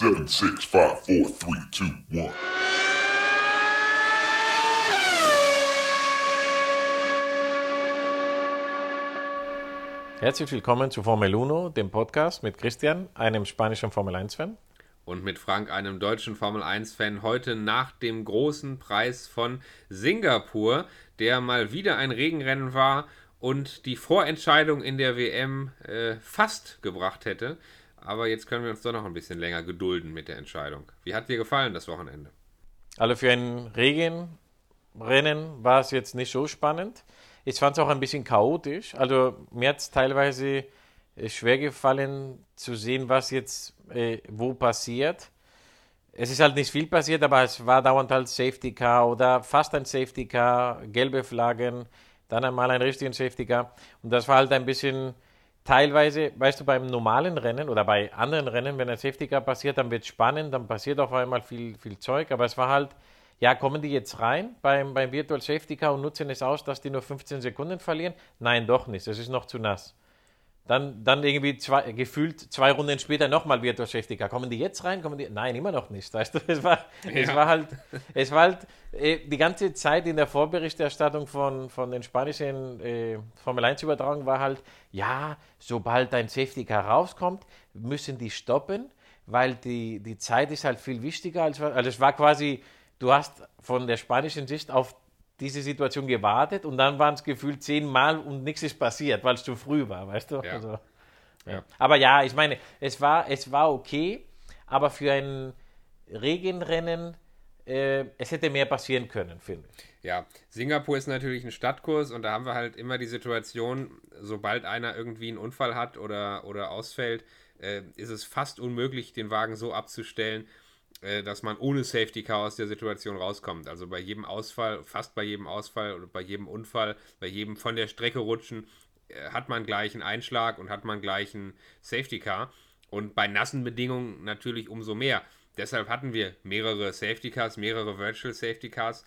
Seven, six, five, four, three, two, one. Herzlich willkommen zu Formel 1, dem Podcast mit Christian, einem spanischen Formel 1-Fan. Und mit Frank, einem deutschen Formel 1-Fan, heute nach dem großen Preis von Singapur, der mal wieder ein Regenrennen war und die Vorentscheidung in der WM äh, fast gebracht hätte. Aber jetzt können wir uns doch noch ein bisschen länger gedulden mit der Entscheidung. Wie hat dir gefallen das Wochenende? Also für ein Regenrennen war es jetzt nicht so spannend. Ich fand es auch ein bisschen chaotisch. Also mir hat es teilweise äh, schwer gefallen zu sehen, was jetzt äh, wo passiert. Es ist halt nicht viel passiert, aber es war dauernd halt Safety Car oder fast ein Safety Car, gelbe Flaggen, dann einmal ein richtigen Safety Car. Und das war halt ein bisschen teilweise, weißt du, beim normalen Rennen oder bei anderen Rennen, wenn ein Safety Car passiert, dann wird es spannend, dann passiert auf einmal viel, viel Zeug, aber es war halt, ja, kommen die jetzt rein beim, beim Virtual Safety Car und nutzen es aus, dass die nur 15 Sekunden verlieren? Nein, doch nicht, es ist noch zu nass. Dann, dann irgendwie zwei, gefühlt zwei Runden später nochmal Safety Car. Kommen die jetzt rein? Kommen die? Nein, immer noch nicht. Weißt du, es war, ja. es war halt, es war halt äh, die ganze Zeit in der Vorberichterstattung von, von den spanischen äh, Formel 1 Übertragungen war halt, ja, sobald ein Safety Car rauskommt, müssen die stoppen, weil die, die Zeit ist halt viel wichtiger. Als, also es war quasi, du hast von der spanischen Sicht auf diese Situation gewartet und dann waren es gefühlt zehnmal und nichts ist passiert, weil es zu früh war, weißt du? Ja. Also, ja. Aber ja, ich meine, es war, es war okay, aber für ein Regenrennen, äh, es hätte mehr passieren können, finde ich. Ja, Singapur ist natürlich ein Stadtkurs und da haben wir halt immer die Situation, sobald einer irgendwie einen Unfall hat oder, oder ausfällt, äh, ist es fast unmöglich, den Wagen so abzustellen, dass man ohne Safety Car aus der Situation rauskommt. Also bei jedem Ausfall, fast bei jedem Ausfall oder bei jedem Unfall, bei jedem von der Strecke rutschen, äh, hat man gleich einen Einschlag und hat man gleich einen Safety Car. Und bei nassen Bedingungen natürlich umso mehr. Deshalb hatten wir mehrere Safety Cars, mehrere Virtual Safety Cars.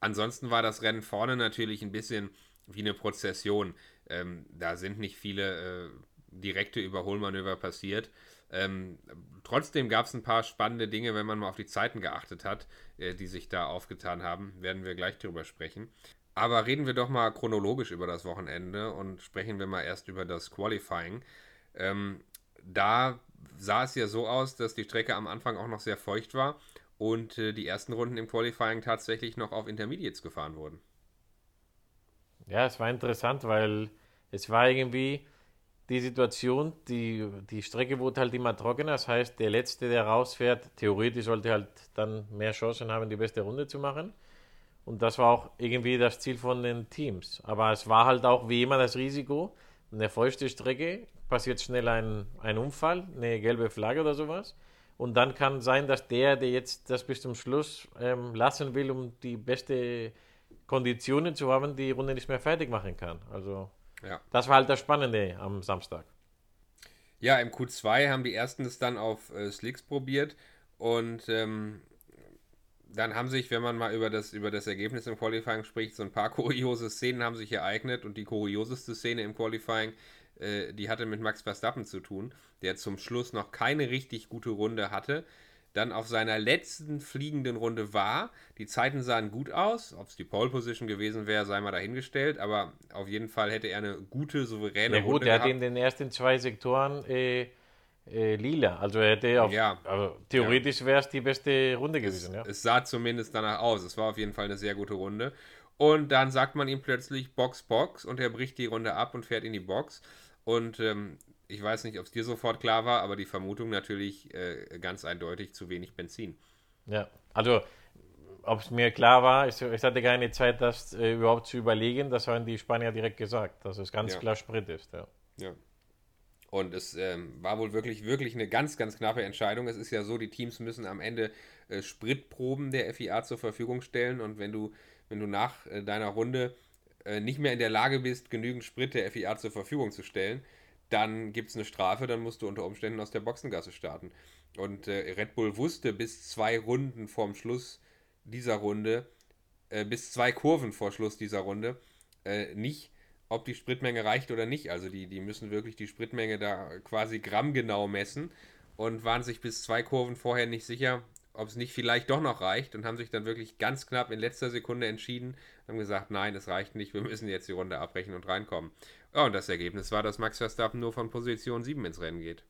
Ansonsten war das Rennen vorne natürlich ein bisschen wie eine Prozession. Ähm, da sind nicht viele äh, direkte Überholmanöver passiert. Ähm, trotzdem gab es ein paar spannende Dinge, wenn man mal auf die Zeiten geachtet hat, äh, die sich da aufgetan haben. Werden wir gleich drüber sprechen. Aber reden wir doch mal chronologisch über das Wochenende und sprechen wir mal erst über das Qualifying. Ähm, da sah es ja so aus, dass die Strecke am Anfang auch noch sehr feucht war und äh, die ersten Runden im Qualifying tatsächlich noch auf Intermediates gefahren wurden. Ja, es war interessant, weil es war irgendwie, die Situation, die, die Strecke wurde halt immer trockener. Das heißt, der Letzte, der rausfährt, theoretisch sollte halt dann mehr Chancen haben, die beste Runde zu machen. Und das war auch irgendwie das Ziel von den Teams. Aber es war halt auch wie immer das Risiko. Eine feuchte Strecke passiert schnell ein, ein Unfall, eine gelbe Flagge oder sowas. Und dann kann sein, dass der, der jetzt das bis zum Schluss ähm, lassen will, um die beste Konditionen zu haben, die Runde nicht mehr fertig machen kann. Also ja. Das war halt das Spannende am Samstag. Ja, im Q2 haben die ersten es dann auf äh, Slicks probiert und ähm, dann haben sich, wenn man mal über das, über das Ergebnis im Qualifying spricht, so ein paar kuriose Szenen haben sich ereignet und die kurioseste Szene im Qualifying, äh, die hatte mit Max Verstappen zu tun, der zum Schluss noch keine richtig gute Runde hatte dann auf seiner letzten fliegenden Runde war. Die Zeiten sahen gut aus. Ob es die Pole Position gewesen wäre, sei mal dahingestellt. Aber auf jeden Fall hätte er eine gute, souveräne ja, gut, Runde. Er hat in den ersten zwei Sektoren äh, äh, lila. Also er hätte auf, ja, also theoretisch ja. wäre es die beste Runde gewesen. Es, ja. es sah zumindest danach aus. Es war auf jeden Fall eine sehr gute Runde. Und dann sagt man ihm plötzlich Box, Box und er bricht die Runde ab und fährt in die Box. Und ähm, ich weiß nicht, ob es dir sofort klar war, aber die Vermutung natürlich äh, ganz eindeutig zu wenig Benzin. Ja, also ob es mir klar war, ich, ich, hatte keine Zeit, das äh, überhaupt zu überlegen. Das haben die Spanier direkt gesagt, dass es ganz ja. klar Sprit ist. Ja. ja. Und es ähm, war wohl wirklich, wirklich eine ganz, ganz knappe Entscheidung. Es ist ja so, die Teams müssen am Ende äh, Spritproben der FIA zur Verfügung stellen. Und wenn du, wenn du nach äh, deiner Runde äh, nicht mehr in der Lage bist, genügend Sprit der FIA zur Verfügung zu stellen, dann gibt es eine Strafe, dann musst du unter Umständen aus der Boxengasse starten. Und äh, Red Bull wusste bis zwei Runden vorm Schluss dieser Runde, äh, bis zwei Kurven vor Schluss dieser Runde, äh, nicht, ob die Spritmenge reicht oder nicht. Also die, die müssen wirklich die Spritmenge da quasi grammgenau messen. und waren sich bis zwei Kurven vorher nicht sicher, ob es nicht vielleicht doch noch reicht und haben sich dann wirklich ganz knapp in letzter Sekunde entschieden, haben gesagt, nein, es reicht nicht, wir müssen jetzt die Runde abbrechen und reinkommen. Ja, und das Ergebnis war, dass Max Verstappen nur von Position 7 ins Rennen geht.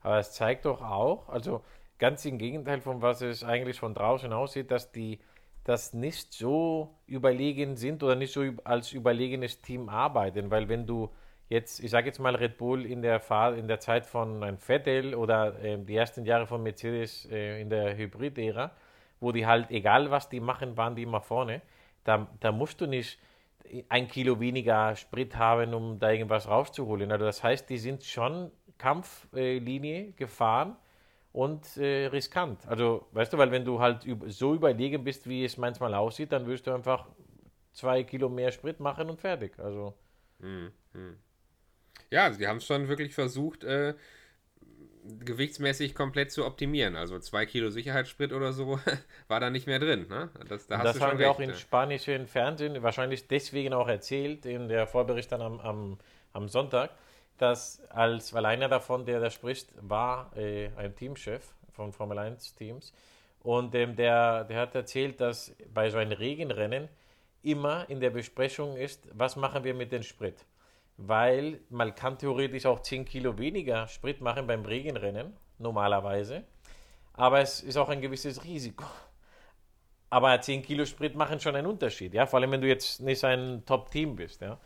Aber es zeigt doch auch, also ganz im Gegenteil von was es eigentlich von draußen aussieht, dass die das nicht so überlegen sind oder nicht so als überlegenes Team arbeiten, weil wenn du jetzt, ich sage jetzt mal Red Bull in der Fahr in der Zeit von ein Vettel oder äh, die ersten Jahre von Mercedes äh, in der Hybrid-Ära, wo die halt, egal was die machen, waren die immer vorne, da, da musst du nicht ein Kilo weniger Sprit haben, um da irgendwas rauszuholen. Also das heißt, die sind schon Kampflinie gefahren und äh, riskant. Also, weißt du, weil wenn du halt so überlegen bist, wie es manchmal aussieht, dann wirst du einfach zwei Kilo mehr Sprit machen und fertig. Also. Hm, hm. Ja, also die haben es schon wirklich versucht, äh, gewichtsmäßig komplett zu optimieren. Also zwei Kilo Sicherheitssprit oder so war da nicht mehr drin. Ne? Das, da das haben wir recht, auch im spanischen Fernsehen wahrscheinlich deswegen auch erzählt, in der Vorbericht dann am, am, am Sonntag, dass als, weil einer davon, der da spricht, war äh, ein Teamchef von Formel 1 Teams und ähm, der, der hat erzählt, dass bei so einem Regenrennen immer in der Besprechung ist, was machen wir mit dem Sprit weil man kann theoretisch auch 10 Kilo weniger Sprit machen beim Regenrennen, normalerweise. Aber es ist auch ein gewisses Risiko. Aber 10 Kilo Sprit machen schon einen Unterschied, ja, vor allem wenn du jetzt nicht ein Top-Team bist, ja.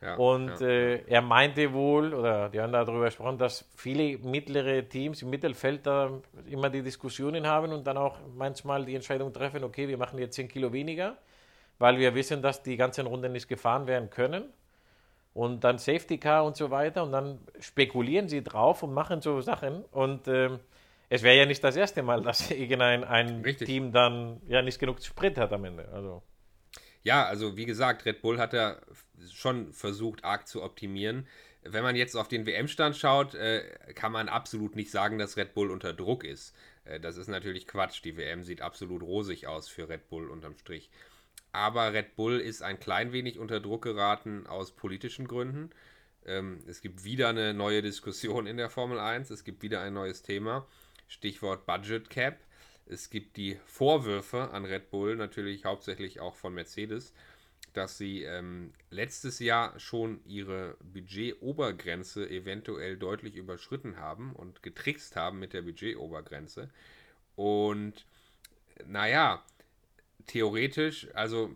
ja und ja. Äh, er meinte wohl, oder die haben darüber gesprochen, dass viele mittlere Teams im Mittelfeld da immer die Diskussionen haben und dann auch manchmal die Entscheidung treffen, okay, wir machen jetzt 10 Kilo weniger, weil wir wissen, dass die ganzen Runden nicht gefahren werden können und dann Safety Car und so weiter und dann spekulieren sie drauf und machen so Sachen und ähm, es wäre ja nicht das erste Mal, dass irgendein ein Team dann ja nicht genug Sprit hat am Ende. Also. Ja, also wie gesagt, Red Bull hat ja schon versucht, arg zu optimieren. Wenn man jetzt auf den WM-Stand schaut, äh, kann man absolut nicht sagen, dass Red Bull unter Druck ist. Äh, das ist natürlich Quatsch. Die WM sieht absolut rosig aus für Red Bull unterm Strich aber Red Bull ist ein klein wenig unter Druck geraten aus politischen Gründen. Ähm, es gibt wieder eine neue Diskussion in der Formel 1, es gibt wieder ein neues Thema, Stichwort Budget Cap. Es gibt die Vorwürfe an Red Bull, natürlich hauptsächlich auch von Mercedes, dass sie ähm, letztes Jahr schon ihre Budgetobergrenze eventuell deutlich überschritten haben und getrickst haben mit der Budgetobergrenze. Und naja, theoretisch, also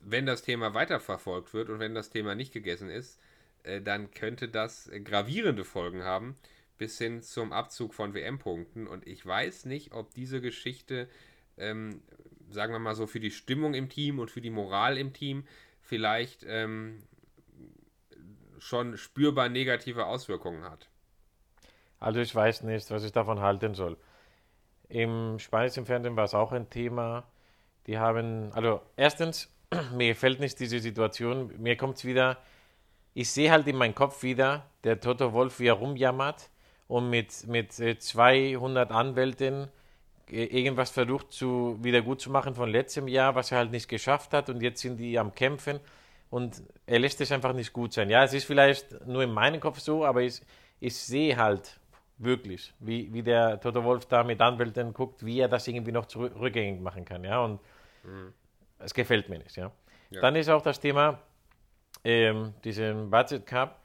wenn das Thema weiterverfolgt wird und wenn das Thema nicht gegessen ist, äh, dann könnte das gravierende Folgen haben, bis hin zum Abzug von WM-Punkten. Und ich weiß nicht, ob diese Geschichte, ähm, sagen wir mal so, für die Stimmung im Team und für die Moral im Team vielleicht ähm, schon spürbar negative Auswirkungen hat. Also ich weiß nicht, was ich davon halten soll. Im spanischen Fernsehen war es auch ein Thema. Die haben, also erstens, mir gefällt nicht diese Situation. Mir kommt es wieder, ich sehe halt in meinem Kopf wieder, der Toto Wolf, wie er rumjammert und mit, mit 200 äh, Anwälten äh, irgendwas versucht zu, wieder gut zu machen von letztem Jahr, was er halt nicht geschafft hat und jetzt sind die am Kämpfen und er lässt es einfach nicht gut sein. Ja, es ist vielleicht nur in meinem Kopf so, aber ich, ich sehe halt wirklich, wie, wie der Toto Wolf da mit Anwälten guckt, wie er das irgendwie noch rückgängig machen kann. Ja, und Mhm. Es gefällt mir nicht. Ja? ja? Dann ist auch das Thema, ähm, diesen Budget Cup,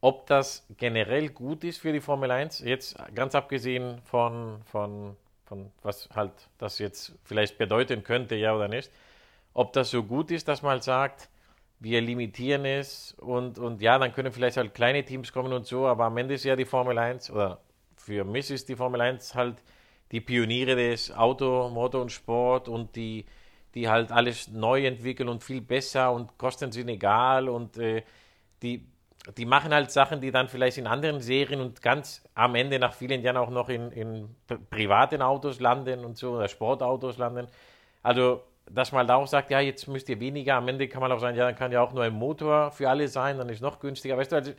ob das generell gut ist für die Formel 1, jetzt ganz abgesehen von, von, von was halt das jetzt vielleicht bedeuten könnte, ja oder nicht, ob das so gut ist, dass man halt sagt, wir limitieren es und, und ja, dann können vielleicht halt kleine Teams kommen und so, aber am Ende ist ja die Formel 1 oder für mich ist die Formel 1 halt die Pioniere des Auto, Motor und Sport und die, die halt alles neu entwickeln und viel besser und Kosten sind egal und äh, die, die machen halt Sachen, die dann vielleicht in anderen Serien und ganz am Ende nach vielen Jahren auch noch in, in privaten Autos landen und so oder Sportautos landen. Also, dass man da auch sagt, ja, jetzt müsst ihr weniger, am Ende kann man auch sagen, ja, dann kann ja auch nur ein Motor für alle sein, dann ist noch günstiger. Weißt du, also,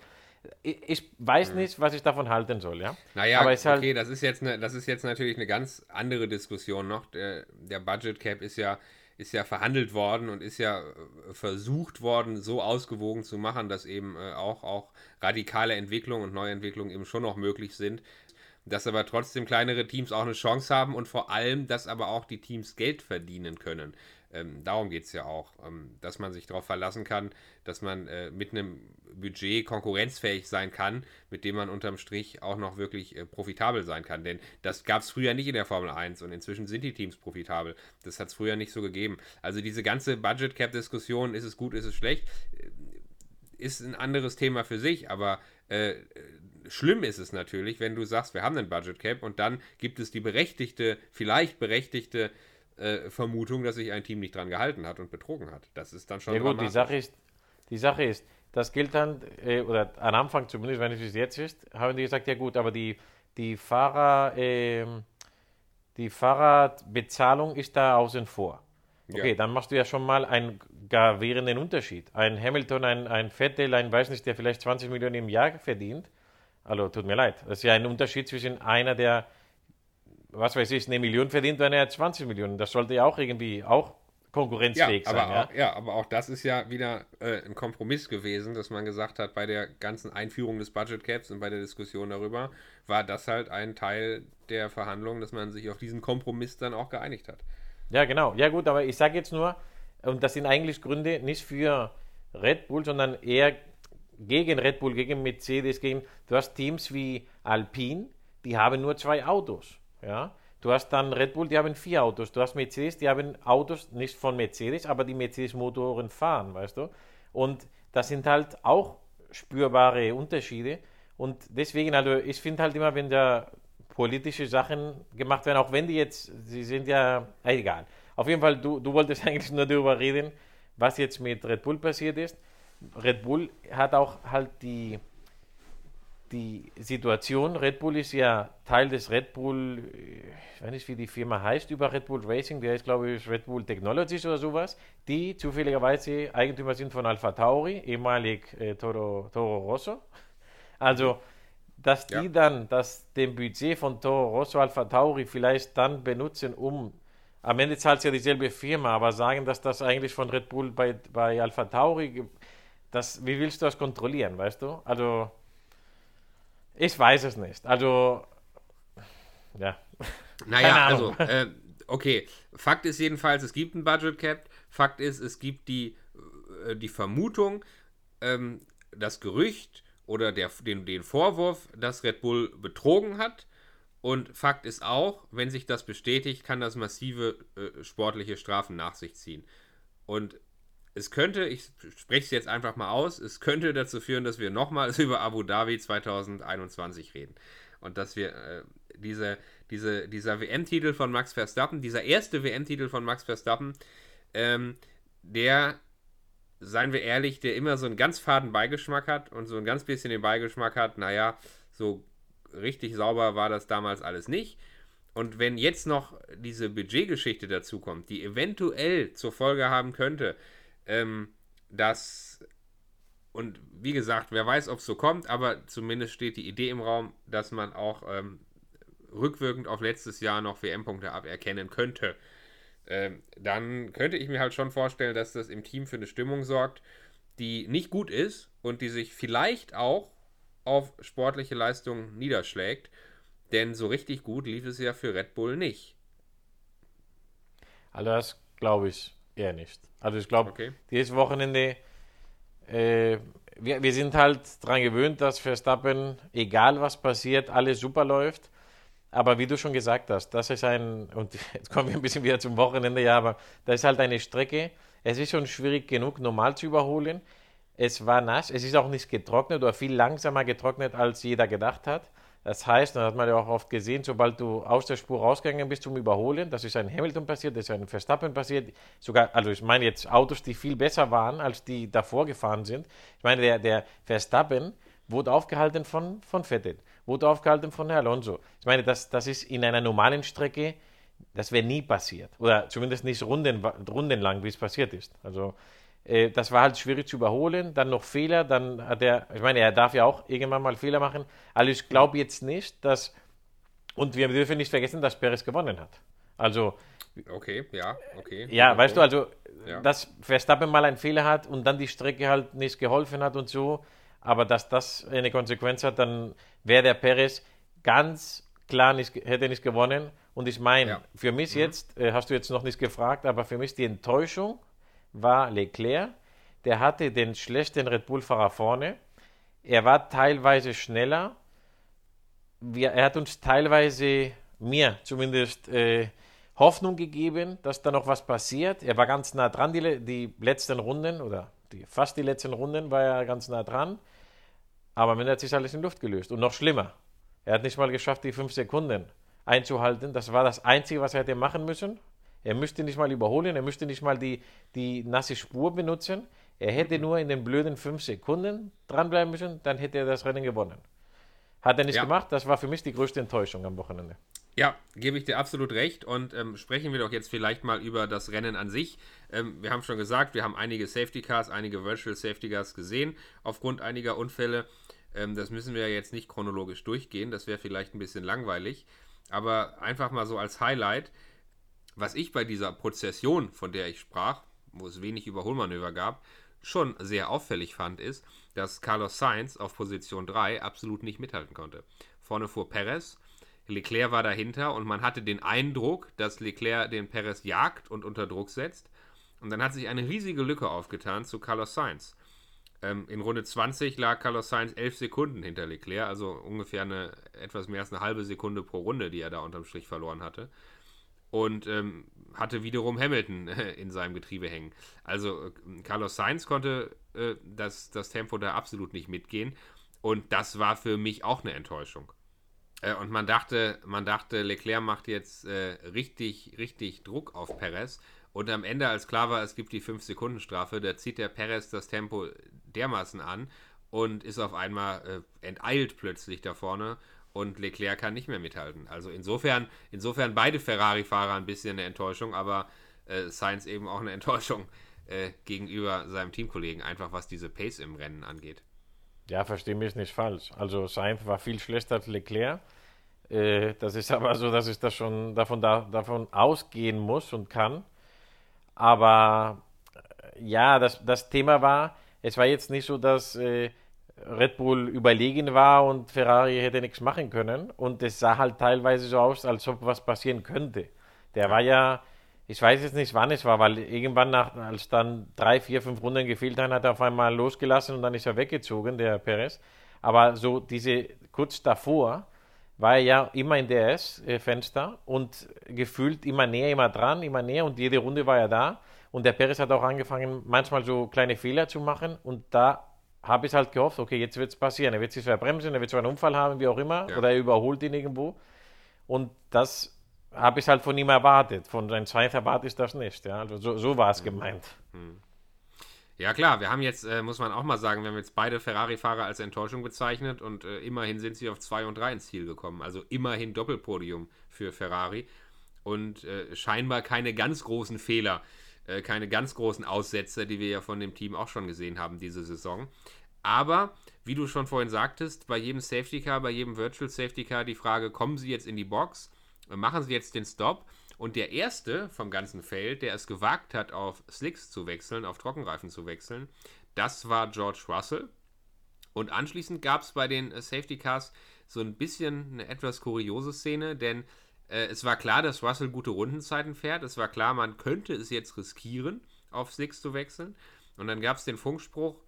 ich, weiß hm. nicht, was ich davon halten soll, ja. Naja, Aber halt okay, das ist, jetzt eine, das ist jetzt natürlich eine ganz andere Diskussion noch. Der, der Budget Cap ist ja ist ja verhandelt worden und ist ja äh, versucht worden, so ausgewogen zu machen, dass eben äh, auch, auch radikale Entwicklungen und Neuentwicklungen eben schon noch möglich sind. dass aber trotzdem kleinere Teams auch eine Chance haben und vor allem, dass aber auch die Teams Geld verdienen können. Ähm, darum geht es ja auch, ähm, dass man sich darauf verlassen kann, dass man äh, mit einem Budget konkurrenzfähig sein kann, mit dem man unterm Strich auch noch wirklich äh, profitabel sein kann. Denn das gab es früher nicht in der Formel 1 und inzwischen sind die Teams profitabel. Das hat es früher nicht so gegeben. Also diese ganze Budget Cap-Diskussion, ist es gut, ist es schlecht, äh, ist ein anderes Thema für sich, aber äh, schlimm ist es natürlich, wenn du sagst, wir haben einen Budget Cap und dann gibt es die berechtigte, vielleicht berechtigte äh, Vermutung, dass sich ein Team nicht dran gehalten hat und betrogen hat. Das ist dann schon. Ja gut, die Sache ist, die Sache ist, das gilt dann, äh, oder am Anfang zumindest, wenn es bis jetzt ist, haben die gesagt, ja gut, aber die, die Fahrer, äh, die Fahrradbezahlung ist da außen vor. Okay, ja. dann machst du ja schon mal einen gravierenden Unterschied. Ein Hamilton, ein, ein Vettel, ein weiß nicht, der vielleicht 20 Millionen im Jahr verdient. Also tut mir leid. Das ist ja ein Unterschied zwischen einer, der was weiß ich, eine Million verdient, wenn er 20 Millionen. Das sollte ja auch irgendwie auch konkurrenzfähig ja, sein. ja? Auch, ja, aber auch das ist ja wieder äh, ein Kompromiss gewesen, dass man gesagt hat, bei der ganzen Einführung des Budget Caps und bei der Diskussion darüber, war das halt ein Teil der Verhandlungen, dass man sich auf diesen Kompromiss dann auch geeinigt hat. Ja, genau. Ja, gut, aber ich sage jetzt nur, und das sind eigentlich Gründe nicht für Red Bull, sondern eher gegen Red Bull, gegen Mercedes, gegen. Du hast Teams wie Alpine, die haben nur zwei Autos. Ja? Du hast dann Red Bull, die haben vier Autos. Du hast Mercedes, die haben Autos nicht von Mercedes, aber die Mercedes-Motoren fahren, weißt du? Und das sind halt auch spürbare Unterschiede. Und deswegen, also ich finde halt immer, wenn da politische Sachen gemacht werden, auch wenn die jetzt, sie sind ja, egal. Auf jeden Fall, du, du wolltest eigentlich nur darüber reden, was jetzt mit Red Bull passiert ist. Red Bull hat auch halt die, die Situation, Red Bull ist ja Teil des Red Bull, ich weiß nicht, wie die Firma heißt, über Red Bull Racing, der ist, glaube ich, Red Bull Technologies oder sowas, die zufälligerweise Eigentümer sind von Alpha Tauri, ehemalig äh, Toro, Toro Rosso. Also, dass die ja. dann das dem Budget von Toro Rosso Alpha Tauri vielleicht dann benutzen, um am Ende zahlt es ja dieselbe Firma, aber sagen, dass das eigentlich von Red Bull bei, bei Alpha Tauri, das, wie willst du das kontrollieren, weißt du? Also, ich weiß es nicht. Also, ja. Naja, also, äh, okay. Fakt ist jedenfalls, es gibt ein Budget Cap. Fakt ist, es gibt die, äh, die Vermutung, ähm, das Gerücht oder der, den, den Vorwurf, dass Red Bull betrogen hat. Und Fakt ist auch, wenn sich das bestätigt, kann das massive äh, sportliche Strafen nach sich ziehen. Und es könnte, ich spreche es jetzt einfach mal aus, es könnte dazu führen, dass wir nochmals über Abu Dhabi 2021 reden. Und dass wir äh, diese, diese, dieser WM-Titel von Max Verstappen, dieser erste WM-Titel von Max Verstappen, ähm, der, seien wir ehrlich, der immer so einen ganz faden Beigeschmack hat und so ein ganz bisschen den Beigeschmack hat, naja, so richtig sauber war das damals alles nicht. Und wenn jetzt noch diese Budgetgeschichte dazu kommt, die eventuell zur Folge haben könnte, ähm, dass, und wie gesagt, wer weiß, ob es so kommt, aber zumindest steht die Idee im Raum, dass man auch ähm, rückwirkend auf letztes Jahr noch WM-Punkte aberkennen könnte. Ähm, dann könnte ich mir halt schon vorstellen, dass das im Team für eine Stimmung sorgt, die nicht gut ist und die sich vielleicht auch auf sportliche Leistungen niederschlägt. Denn so richtig gut lief es ja für Red Bull nicht. Also das glaube ich eher nicht. Also ich glaube, okay. dieses Wochenende, äh, wir, wir sind halt daran gewöhnt, dass Verstappen, egal was passiert, alles super läuft. Aber wie du schon gesagt hast, das ist ein, und jetzt kommen wir ein bisschen wieder zum Wochenende, ja, aber das ist halt eine Strecke. Es ist schon schwierig genug, normal zu überholen. Es war nass, es ist auch nicht getrocknet oder viel langsamer getrocknet, als jeder gedacht hat. Das heißt, das hat man ja auch oft gesehen, sobald du aus der Spur rausgegangen bist zum Überholen, das ist ein Hamilton passiert, das ist ein Verstappen passiert, sogar, also ich meine jetzt Autos, die viel besser waren, als die davor gefahren sind. Ich meine, der, der Verstappen wurde aufgehalten von, von Vettel, wurde aufgehalten von Alonso. Ich meine, das, das ist in einer normalen Strecke, das wäre nie passiert. Oder zumindest nicht runden, rundenlang, wie es passiert ist. Also äh, das war halt schwierig zu überholen. Dann noch Fehler, dann hat er, ich meine, er darf ja auch irgendwann mal Fehler machen. Also ich glaube jetzt nicht, dass, und wir dürfen nicht vergessen, dass Perez gewonnen hat. Also. Okay, ja, okay. Ja, okay. weißt du, also, ja. dass Verstappen mal einen Fehler hat und dann die Strecke halt nicht geholfen hat und so, aber dass das eine Konsequenz hat, dann wäre der Perez ganz klar nicht, hätte nicht gewonnen. Und ich meine, Ja. für mich jetzt, äh, hast du jetzt noch nicht gefragt, aber für mich die Enttäuschung war Leclerc. Der hatte den schlechten Red Bull-Fahrer vorne. Er war teilweise schneller. Wir, er hat uns teilweise, mir zumindest, äh, Hoffnung gegeben, dass da noch was passiert. Er war ganz nah dran, die, die letzten Runden oder die, fast die letzten Runden war er ganz nah dran. Aber am hat sich alles in Luft gelöst. Und noch schlimmer, er hat nicht mal geschafft, die fünf Sekunden einzuhalten. Das war das Einzige, was er hätte machen müssen. Er müsste nicht mal überholen, er müsste nicht mal die, die nasse Spur benutzen. Er hätte nur in den blöden fünf Sekunden dranbleiben müssen, dann hätte er das Rennen gewonnen. Hat er nicht Ja. gemacht, das war für mich die größte Enttäuschung am Wochenende. Ja, gebe ich dir absolut recht. Und ähm, sprechen wir doch jetzt vielleicht mal über das Rennen an sich. Ähm, wir haben schon gesagt, wir haben einige Safety Cars, einige Virtual Safety Cars gesehen, aufgrund einiger Unfälle. Ähm, das müssen wir jetzt nicht chronologisch durchgehen, das wäre vielleicht ein bisschen langweilig. Aber einfach mal so als Highlight, was ich bei dieser Prozession, von der ich sprach, wo es wenig Überholmanöver gab, schon sehr auffällig fand, ist, dass Carlos Sainz auf Position 3 absolut nicht mithalten konnte. Vorne fuhr Perez, Leclerc war dahinter und man hatte den Eindruck, dass Leclerc den Perez jagt und unter Druck setzt. Und dann hat sich eine riesige Lücke aufgetan zu Carlos Sainz. Ähm, in Runde 20 lag Carlos Sainz 11 Sekunden hinter Leclerc, also ungefähr eine etwas mehr als eine halbe Sekunde pro Runde, die er da unterm Strich verloren hatte. Und ähm, hatte wiederum Hamilton äh, in seinem Getriebe hängen. Also äh, Carlos Sainz konnte äh, das, das Tempo da absolut nicht mitgehen. Und das war für mich auch eine Enttäuschung. Äh, und man dachte, man dachte, Leclerc macht jetzt äh, richtig, richtig Druck auf Perez. Und am Ende, als klar war, es gibt die 5-Sekunden-Strafe, da zieht der Perez das Tempo dermaßen an und ist auf einmal äh, enteilt plötzlich da vorne und Leclerc kann nicht mehr mithalten. Also insofern, insofern beide Ferrari-Fahrer ein bisschen eine Enttäuschung, aber äh, Sainz eben auch eine Enttäuschung äh, gegenüber seinem Teamkollegen, einfach was diese Pace im Rennen angeht. Ja, verstehe mich nicht falsch. Also Sainz war viel schlechter als Leclerc. Äh, das ist aber so, dass ich das schon davon, da, davon ausgehen muss und kann. Aber äh, ja, das, das Thema war, es war jetzt nicht so, dass äh, Red Bull überlegen war und Ferrari hätte nichts machen können. Und es sah halt teilweise so aus, als ob was passieren könnte. Der war ja, ich weiß jetzt nicht, wann es war, weil irgendwann, nach, als dann drei, vier, fünf Runden gefehlt haben, hat er auf einmal losgelassen und dann ist er weggezogen, der Perez. Aber so diese, kurz davor, war er ja immer in DRS-Fenster und gefühlt immer näher, immer dran, immer näher und jede Runde war er da. Und der Perez hat auch angefangen, manchmal so kleine Fehler zu machen und da habe ich halt gehofft, okay, jetzt wird es passieren. Er wird sich verbremsen, er wird so einen Unfall haben, wie auch immer, Ja. oder er überholt ihn irgendwo. Und das habe ich halt von ihm erwartet. Von seinem Zweiter erwarte ich das nicht. Ja? Also so, so war es gemeint. Ja klar, wir haben jetzt, äh, muss man auch mal sagen, wir haben jetzt beide Ferrari-Fahrer als Enttäuschung bezeichnet und äh, immerhin sind sie auf 2 und 3 ins Ziel gekommen. Also immerhin Doppelpodium für Ferrari und äh, scheinbar keine ganz großen Fehler, äh, keine ganz großen Aussetzer, die wir ja von dem Team auch schon gesehen haben diese Saison. Aber, wie du schon vorhin sagtest, bei jedem Safety Car, bei jedem Virtual Safety Car die Frage, kommen sie jetzt in die Box, äh, machen sie jetzt den Stop und der erste vom ganzen Feld, der es gewagt hat, auf Slicks zu wechseln, auf Trockenreifen zu wechseln, das war George Russell. Und anschließend gab es bei den äh, Safety Cars so ein bisschen eine etwas kuriose Szene, denn äh, es war klar, dass Russell gute Rundenzeiten fährt. Es war klar, man könnte es jetzt riskieren, auf Slicks zu wechseln. Und dann gab es den Funkspruch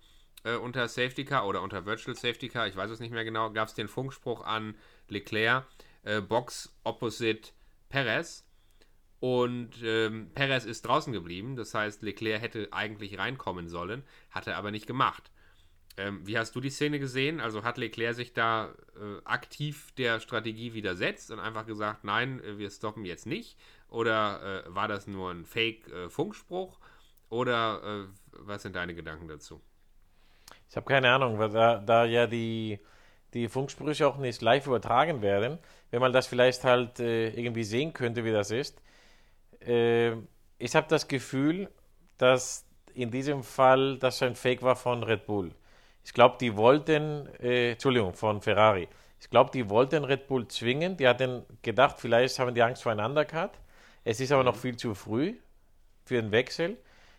äh, unter Safety Car oder unter Virtual Safety Car, ich weiß es nicht mehr genau, gab es den Funkspruch an Leclerc, äh, Box Opposite Perez. Und ähm, Perez ist draußen geblieben, das heißt, Leclerc hätte eigentlich reinkommen sollen, hat er aber nicht gemacht. Ähm, wie hast du die Szene gesehen? Also hat Leclerc sich da äh, aktiv der Strategie widersetzt und einfach gesagt, nein, äh, wir stoppen jetzt nicht? Oder äh, war das nur ein Fake-Funkspruch? Oder äh, was sind deine Gedanken dazu? Ich habe keine Ahnung, weil da, da ja die, die Funksprüche auch nicht live übertragen werden, wenn man das vielleicht halt äh, irgendwie sehen könnte, wie das ist. Äh, ich habe das Gefühl, dass in diesem Fall das ein Fake war von Red Bull. Ich glaube, die wollten, äh, Entschuldigung, von Ferrari. Ich glaube, die wollten Red Bull zwingen. Die hatten gedacht, vielleicht haben die Angst vor einem Undercut. Es ist aber noch viel zu früh für einen Wechsel.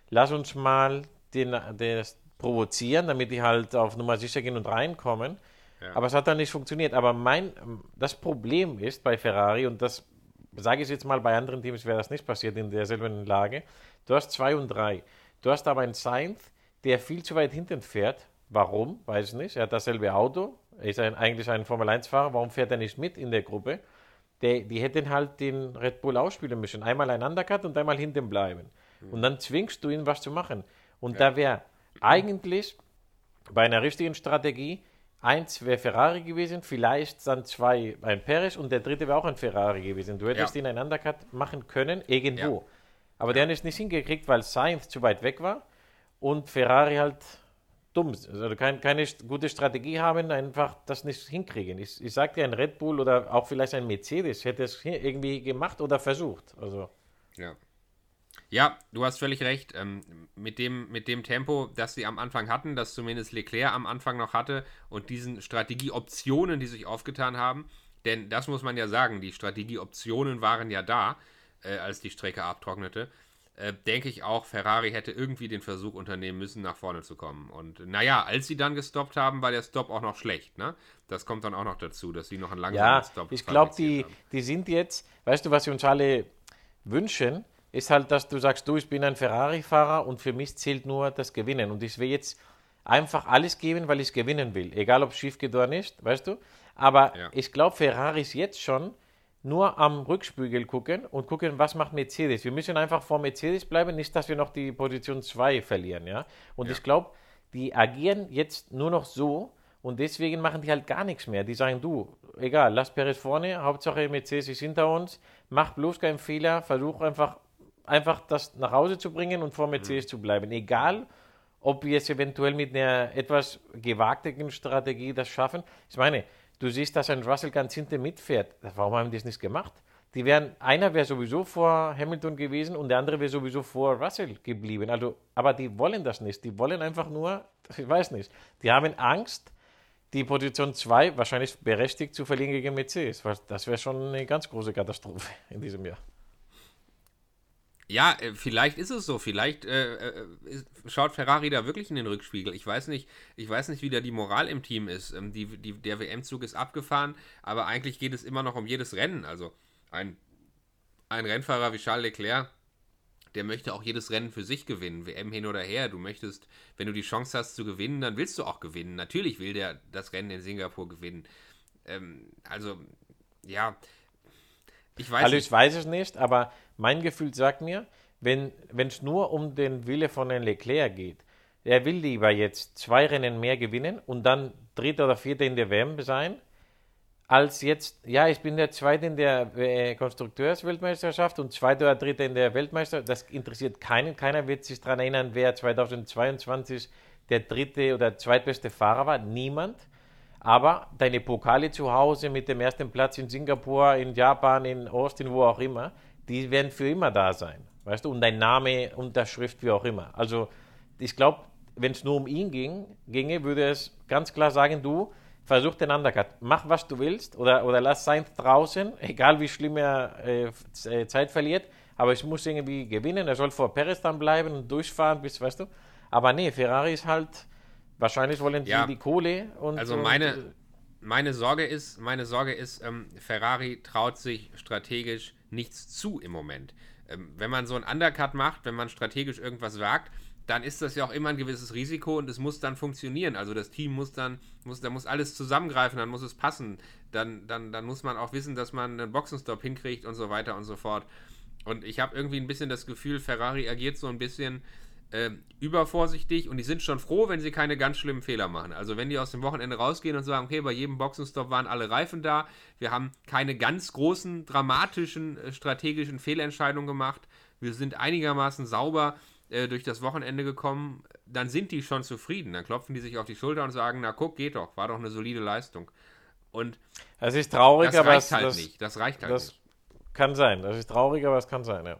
Lass uns mal den, das provozieren, damit die halt auf Nummer sicher gehen und reinkommen. Ja. Aber es hat dann nicht funktioniert. Aber mein, das Problem ist bei Ferrari, und das sage ich jetzt mal, bei anderen Teams wäre das nicht passiert in derselben Lage. Du hast zwei und drei. Du hast aber einen Sainz, der viel zu weit hinten fährt. Warum? Weiß ich nicht. Er hat dasselbe Auto. Er ist ein, eigentlich ein Formel-1-Fahrer. Warum fährt er nicht mit in der Gruppe? Der, die hätten halt den Red Bull ausspielen müssen. Einmal ein Undercut und einmal hinten bleiben. Mhm. Und dann zwingst du ihn, was zu machen. Und ja. da wäre eigentlich bei einer richtigen Strategie Eins wäre Ferrari gewesen, vielleicht dann zwei ein Perez und der dritte wäre auch ein Ferrari gewesen. Du hättest ja. ihn einen Undercut machen können, irgendwo. Ja. Aber der hat es nicht hingekriegt, weil Sainz zu weit weg war und Ferrari halt dumm, also kein, keine gute Strategie haben, einfach das nicht hinkriegen. Ich, ich sagte, ein Red Bull oder auch vielleicht ein Mercedes hätte es irgendwie gemacht oder versucht. Also. Ja. Ja, du hast völlig recht. Ähm, mit, dem, mit dem Tempo, das sie am Anfang hatten, das zumindest Leclerc am Anfang noch hatte und diesen Strategieoptionen, die sich aufgetan haben, denn das muss man ja sagen, die Strategieoptionen waren ja da, äh, als die Strecke abtrocknete. Äh, denke ich auch, Ferrari hätte irgendwie den Versuch unternehmen müssen, nach vorne zu kommen. Und naja, als sie dann gestoppt haben, war der Stop auch noch schlecht. Ne? Das kommt dann auch noch dazu, dass sie noch einen langsamen ja, Stop Ich glaube, die, die sind jetzt, weißt du, was wir uns alle wünschen? ist halt, dass du sagst, du, ich bin ein Ferrari-Fahrer und für mich zählt nur das Gewinnen. Und ich will jetzt einfach alles geben, weil ich gewinnen will. Egal, ob es schief geht oder nicht, weißt du? Aber ja. ich glaube, Ferrari ist jetzt schon nur am Rückspiegel gucken und gucken, was macht Mercedes. Wir müssen einfach vor Mercedes bleiben, nicht, dass wir noch die Position 2 verlieren, ja? Und ja. ich glaube, die agieren jetzt nur noch so und deswegen machen die halt gar nichts mehr. Die sagen, du, egal, lass Perez vorne, Hauptsache Mercedes ist hinter uns, mach bloß keinen Fehler, versuch einfach einfach das nach Hause zu bringen und vor Mercedes mhm. zu bleiben. Egal, ob wir es eventuell mit einer etwas gewagten Strategie das schaffen. Ich meine, du siehst, dass ein Russell ganz hinten mitfährt. Warum haben die das nicht gemacht? Die wären, einer wäre sowieso vor Hamilton gewesen und der andere wäre sowieso vor Russell geblieben. Also, aber die wollen das nicht. Die wollen einfach nur, ich weiß nicht, die haben Angst, die Position 2 wahrscheinlich berechtigt zu verlieren gegen Mercedes. Das wäre schon eine ganz große Katastrophe in diesem Jahr. Ja, äh, vielleicht ist es so. Vielleicht äh, äh schaut Ferrari da wirklich in den Rückspiegel. Ich weiß nicht, ich weiß nicht, wie da die Moral im Team ist. Ähm, die, die, der WM-Zug ist abgefahren, aber eigentlich geht es immer noch um jedes Rennen. Also ein, ein Rennfahrer wie Charles Leclerc, der möchte auch jedes Rennen für sich gewinnen, WM hin oder her. Du möchtest, wenn du die Chance hast zu gewinnen, dann willst du auch gewinnen. Natürlich will der das Rennen in Singapur gewinnen. Ähm, also, ja, ich weiß also ich weiß es nicht, aber mein Gefühl sagt mir, wenn es nur um den Wille von den Leclerc geht, er will lieber jetzt zwei Rennen mehr gewinnen und dann dritter oder vierter in der WM sein, als jetzt, ja, ich bin der Zweite in der äh, Konstrukteursweltmeisterschaft und Zweiter oder Dritter in der Weltmeisterschaft. Das interessiert keinen. Keiner wird sich daran erinnern, wer 2022 der dritte oder zweitbeste Fahrer war. Niemand. Aber deine Pokale zu Hause mit dem ersten Platz in Singapur, in Japan, in Austin, wo auch immer, die werden für immer da sein. Weißt du? Und dein Name, Unterschrift, wie auch immer. Also ich glaube, wenn es nur um ihn ging, ginge, würde es ganz klar sagen, du, versuch den Undercut. Mach, was du willst oder, oder lass Sainz draußen, egal wie schlimm er äh, äh, Zeit verliert. Aber ich muss irgendwie gewinnen. Er soll vor Perez dann bleiben und durchfahren, bis, weißt du. Aber nee, Ferrari ist halt Wahrscheinlich wollen die ja, die Kohle und. Also meine, meine Sorge ist, meine Sorge ist, ähm, Ferrari traut sich strategisch nichts zu im Moment. Ähm, wenn man so einen Undercut macht, wenn man strategisch irgendwas wagt, dann ist das ja auch immer ein gewisses Risiko und es muss dann funktionieren. Also das Team muss dann, muss, da muss alles zusammengreifen, dann muss es passen. Dann, dann, dann muss man auch wissen, dass man einen Boxenstopp hinkriegt und so weiter und so fort. Und ich habe irgendwie ein bisschen das Gefühl, Ferrari agiert so ein bisschen äh, übervorsichtig und die sind schon froh, wenn sie keine ganz schlimmen Fehler machen. Also wenn die aus dem Wochenende rausgehen und sagen, okay, bei jedem Boxenstopp waren alle Reifen da, wir haben keine ganz großen, dramatischen, äh, strategischen Fehlentscheidungen gemacht, wir sind einigermaßen sauber äh, durch das Wochenende gekommen, dann sind die schon zufrieden. Dann klopfen die sich auf die Schulter und sagen, na guck, geht doch, war doch eine solide Leistung. Und das ist traurig, das aber reicht halt das, nicht. Das reicht halt das nicht. Kann sein. Das ist traurig, aber es kann sein, ja.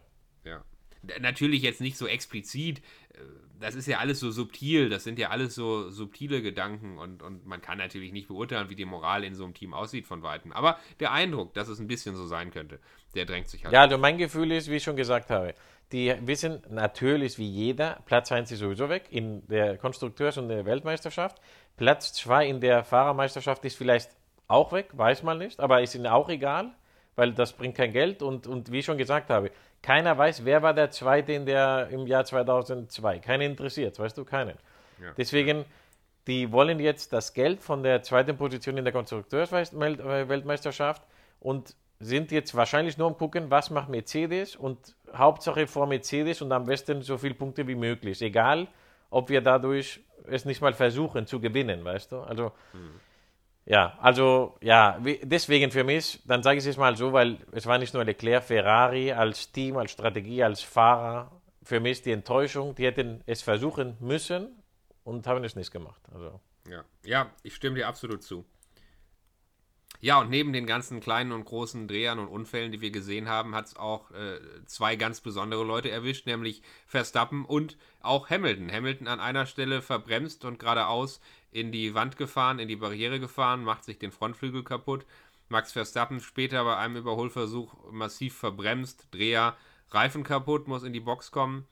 Natürlich jetzt nicht so explizit, äh, das ist ja alles so subtil, das sind ja alles so subtile Gedanken und, und man kann natürlich nicht beurteilen, wie die Moral in so einem Team aussieht von Weitem. Aber der Eindruck, dass es ein bisschen so sein könnte, der drängt sich halt. Ja, also mein Gefühl ist, wie ich schon gesagt habe, die wissen natürlich wie jeder, Platz 1 ist sowieso weg in der Konstrukteurs- und der Weltmeisterschaft. Platz 2 in der Fahrermeisterschaft ist vielleicht auch weg, weiß man nicht, aber ist ihnen auch egal, weil das bringt kein Geld und, und wie ich schon gesagt habe, keiner weiß, wer war der Zweite in der, im Jahr 2002. Keiner interessiert, weißt du, keinen. Ja. Deswegen, die wollen jetzt das Geld von der zweiten Position in der Konstrukteursweltmeisterschaft und sind jetzt wahrscheinlich nur am gucken, was macht Mercedes und Hauptsache vor Mercedes und am besten so viele Punkte wie möglich. Egal, ob wir dadurch es nicht mal versuchen zu gewinnen, weißt du? Also, ja, also, ja, deswegen für mich, dann sage ich es mal so, weil es war nicht nur Leclerc, Ferrari als Team, als Strategie, als Fahrer, für mich die Enttäuschung, die hätten es versuchen müssen und haben es nicht gemacht. Also, Ja. ja, ich stimme dir absolut zu. Ja, und neben den ganzen kleinen und großen Drehern und Unfällen, die wir gesehen haben, hat es auch äh, zwei ganz besondere Leute erwischt, nämlich Verstappen und auch Hamilton. Hamilton an einer Stelle verbremst und geradeaus in die Wand gefahren, in die Barriere gefahren, macht sich den Frontflügel kaputt. Max Verstappen später bei einem Überholversuch massiv verbremst, Dreher, Reifen kaputt, muss in die Box kommen.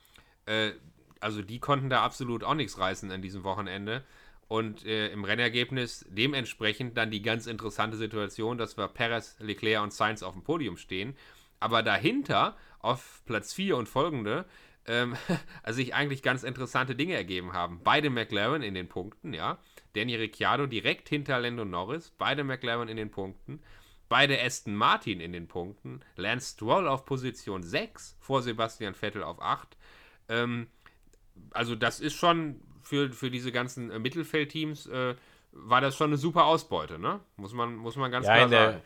Äh, also die konnten da absolut auch nichts reißen an diesem Wochenende. Und äh, im Rennergebnis dementsprechend dann die ganz interessante Situation, dass wir Perez, Leclerc und Sainz auf dem Podium stehen. Aber dahinter, auf Platz 4 und folgende, ähm, also sich eigentlich ganz interessante Dinge ergeben haben. Beide McLaren in den Punkten, ja. Danny Ricciardo direkt hinter Lando Norris, beide McLaren in den Punkten. Beide Aston Martin in den Punkten. Lance Stroll auf Position 6 vor Sebastian Vettel auf 8. Ähm, also das ist schon für, für diese ganzen äh, Mittelfeldteams äh, war das schon eine super Ausbeute, ne? Muss man, muss man ganz ja, klar sagen.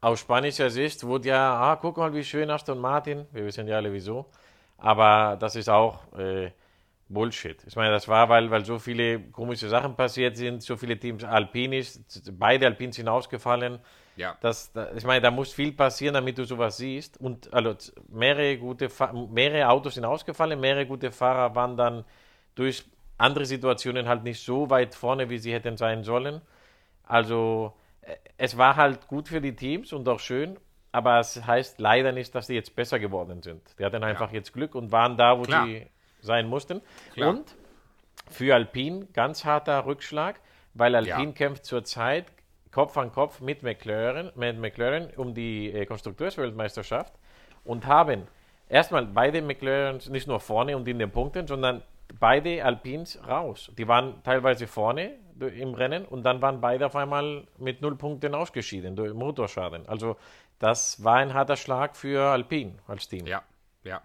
aus spanischer Sicht wurde ja, ah, guck mal, wie schön Aston Martin, wir wissen ja alle wieso, aber das ist auch äh, Bullshit. Ich meine, das war, weil, weil so viele komische Sachen passiert sind, so viele Teams, Alpinis, beide Alpins sind ausgefallen. Ja. Das, da, ich meine, da muss viel passieren, damit du sowas siehst. Und also mehrere gute, Fa mehrere Autos sind ausgefallen, mehrere gute Fahrer waren dann durch andere Situationen halt nicht so weit vorne, wie sie hätten sein sollen. Also äh, es war halt gut für die Teams und auch schön, aber es heißt leider nicht, dass die jetzt besser geworden sind. Die hatten einfach jetzt Glück und waren da, wo Klar. sie sein mussten. Klar. Und für Alpine ganz harter Rückschlag, weil Alpine Ja. kämpft zurzeit Kopf an Kopf mit McLaren, mit McLaren um die äh, Konstrukteursweltmeisterschaft und haben erstmal beide McLaren nicht nur vorne und in den Punkten, sondern beide Alpines raus. Die waren teilweise vorne im Rennen und dann waren beide auf einmal mit null Punkten ausgeschieden durch Motorschaden. Also das war ein harter Schlag für Alpine als Team. Ja, ja.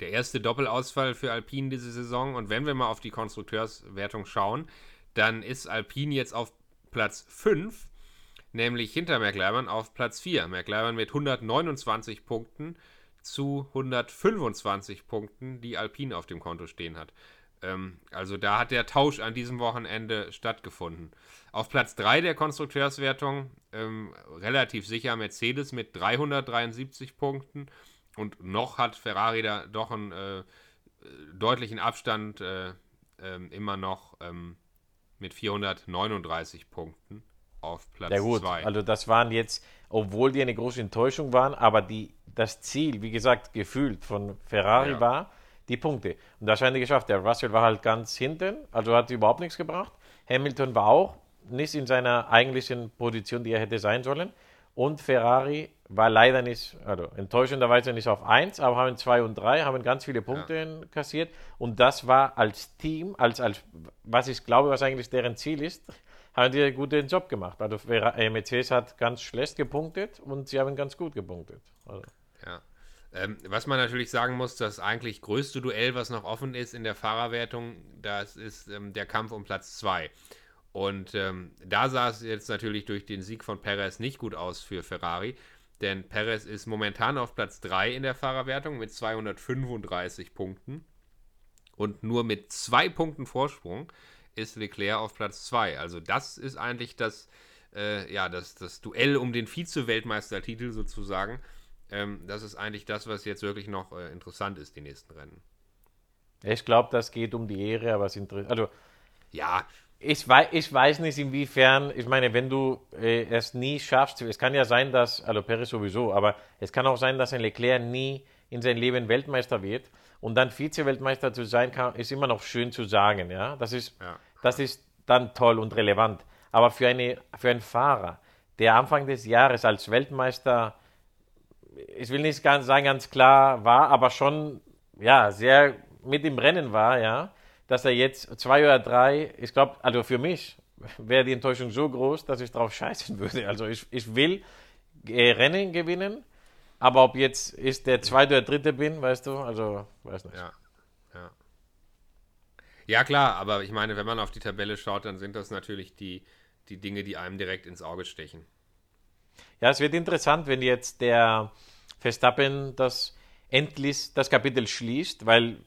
Der erste Doppelausfall für Alpine diese Saison. Und wenn wir mal auf die Konstrukteurswertung schauen, dann ist Alpine jetzt auf Platz 5, nämlich hinter McLaren auf Platz 4. McLaren mit 129 Punkten zu 125 Punkten, die Alpine auf dem Konto stehen hat. Ähm, also da hat der Tausch an diesem Wochenende stattgefunden. Auf Platz 3 der Konstrukteurswertung ähm, relativ sicher Mercedes mit 373 Punkten. Und noch hat Ferrari da doch einen äh, deutlichen Abstand äh, ähm, immer noch ähm, mit 439 Punkten auf Platz Ja gut, 2. also das waren jetzt, obwohl die eine große Enttäuschung waren, aber die, das Ziel, wie gesagt, gefühlt von Ferrari Ja. war die Punkte. Und das haben die geschafft. Der Russell war halt ganz hinten, also hat überhaupt nichts gebracht. Hamilton war auch nicht in seiner eigentlichen Position, die er hätte sein sollen. Und Ferrari war leider nicht, also enttäuschenderweise nicht auf 1, aber haben 2 und 3, haben ganz viele Punkte kassiert. Und das war als Team, als, als was ich glaube, was eigentlich deren Ziel ist, haben die einen guten Job gemacht. Also äh, Mercedes hat ganz schlecht gepunktet und sie haben ganz gut gepunktet. Also, Ja. Ähm, was man natürlich sagen muss, das eigentlich größte Duell, was noch offen ist in der Fahrerwertung, das ist ähm, der Kampf um Platz 2. Und ähm, da sah es jetzt natürlich durch den Sieg von Perez nicht gut aus für Ferrari, denn Perez ist momentan auf Platz 3 in der Fahrerwertung mit 235 Punkten. Und nur mit zwei Punkten Vorsprung ist Leclerc auf Platz 2. Also das ist eigentlich das, äh, ja, das, das Duell um den Vize-Weltmeistertitel sozusagen. Ähm, das ist eigentlich das, was jetzt wirklich noch äh, interessant ist, die nächsten Rennen. ich glaube, das geht um die Ehre, aber es interessiert. Also, Ja, ich weiß, ich weiß nicht, inwiefern, ich meine, wenn du äh, es nie schaffst, es kann ja sein, dass, also Perez sowieso, aber es kann auch sein, dass ein Leclerc nie in seinem Leben Weltmeister wird und dann Vize-Weltmeister zu sein kann, ist immer noch schön zu sagen. Ja? Das, ist, Ja. das ist dann toll und relevant. Aber für, eine, für einen Fahrer, der Anfang des Jahres als Weltmeister, ich will nicht ganz sagen ganz klar war, aber schon ja, sehr mit im Rennen war, ja, dass er jetzt zwei oder drei, ich glaube, also für mich wäre die Enttäuschung so groß, dass ich drauf scheißen würde. Also ich, ich will äh, Rennen gewinnen, aber ob jetzt ist der zweite oder dritte bin, weißt du, also weiß nicht. Ja, ja. Ja, klar, aber ich meine, wenn man auf die Tabelle schaut, dann sind das natürlich die, die Dinge, die einem direkt ins Auge stechen. Ja, es wird interessant, wenn jetzt der Verstappen das endlich das Kapitel schließt, weil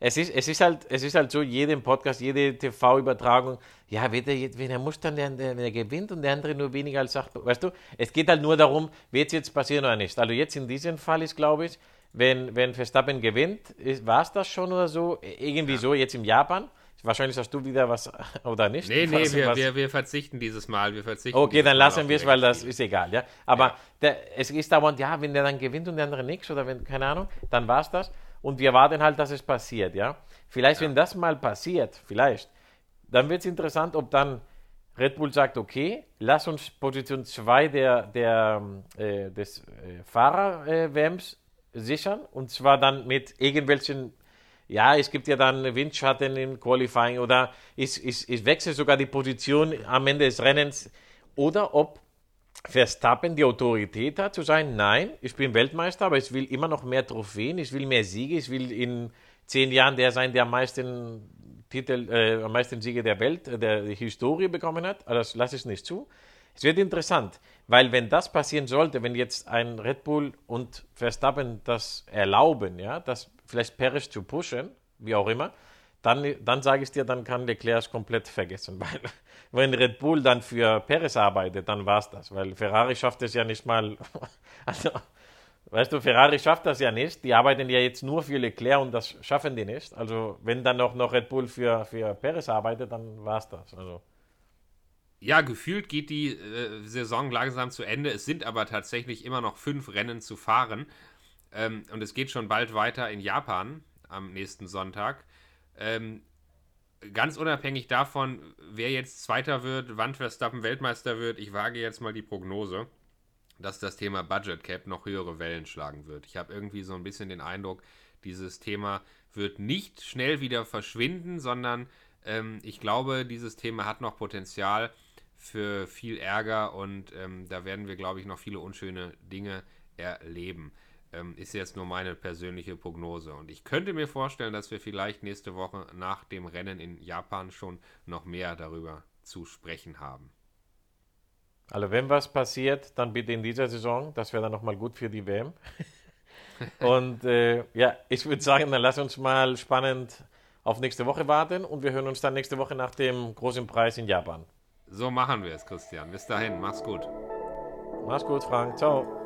es ist, es ist halt, es ist halt so, jedem Podcast, jede TV-Übertragung, ja, wenn er, wenn er muss dann, der, wenn er gewinnt und der andere nur weniger als sagt, weißt du, es geht halt nur darum, wird es jetzt passieren oder nicht. Also jetzt in diesem Fall ist, glaube ich, wenn, wenn Verstappen gewinnt, war es das schon oder so, irgendwie so, jetzt in Japan. Wahrscheinlich hast du wieder was oder nicht. Nee, nee, Was- wir, was- wir, wir verzichten dieses Mal. Wir verzichten Okay, dann lassen wir es, weil das ist egal, ja. Aber Ja. Der, es ist dauernd, ja, wenn der dann gewinnt und der andere nichts oder wenn, keine Ahnung, dann war es das. Und wir warten halt, dass es passiert, ja. Vielleicht, wenn das mal passiert, vielleicht, dann wird es interessant, ob dann Red Bull sagt, okay, lass uns Position 2 der, der, äh, des äh, Fahrer-WMs sichern und zwar dann mit irgendwelchen ja, es gibt ja dann Windschatten im Qualifying oder ich, ich, ich wechsle sogar die Position am Ende des Rennens. Oder ob Verstappen die Autorität hat, zu sagen, nein, ich bin Weltmeister, aber ich will immer noch mehr Trophäen, ich will mehr Siege, ich will in zehn Jahren der sein, der am meisten Titel, äh, am meisten Siege der Welt, äh, der Historie bekommen hat. Das lasse ich nicht zu. Es wird interessant, weil wenn das passieren sollte, wenn jetzt ein Red Bull und Verstappen das erlauben, ja, das vielleicht Perez zu pushen, wie auch immer, dann, dann sage ich dir, dann kann Leclerc es komplett vergessen, weil wenn Red Bull dann für Perez arbeitet, dann war es das, weil Ferrari schafft es ja nicht mal, also, weißt du, Ferrari schafft das ja nicht, die arbeiten ja jetzt nur für Leclerc und das schaffen die nicht, also wenn dann auch noch Red Bull für, für Perez arbeitet, dann war es das, also. Ja, gefühlt geht die äh, Saison langsam zu Ende. Es sind aber tatsächlich immer noch fünf Rennen zu fahren. Ähm, und es geht schon bald weiter in Japan am nächsten Sonntag. Ähm, ganz unabhängig davon, wer jetzt Zweiter wird, wann Verstappen Weltmeister wird, ich wage jetzt mal die Prognose, dass das Thema Budget Cap noch höhere Wellen schlagen wird. Ich habe irgendwie so ein bisschen den Eindruck, dieses Thema wird nicht schnell wieder verschwinden, sondern ähm, ich glaube, dieses Thema hat noch Potenzial für viel Ärger und ähm, da werden wir, glaube ich, noch viele unschöne Dinge erleben. Ähm, ist jetzt nur meine persönliche Prognose. Und ich könnte mir vorstellen, dass wir vielleicht nächste Woche nach dem Rennen in Japan schon noch mehr darüber zu sprechen haben. Also wenn was passiert, dann bitte in dieser Saison. Das wäre dann nochmal gut für die WM. und äh, ja, ich würde sagen, dann lass uns mal spannend auf nächste Woche warten und wir hören uns dann nächste Woche nach dem großen Preis in Japan. So machen wir es, Christian. Bis dahin, mach's gut. Mach's gut, Frank. Ciao.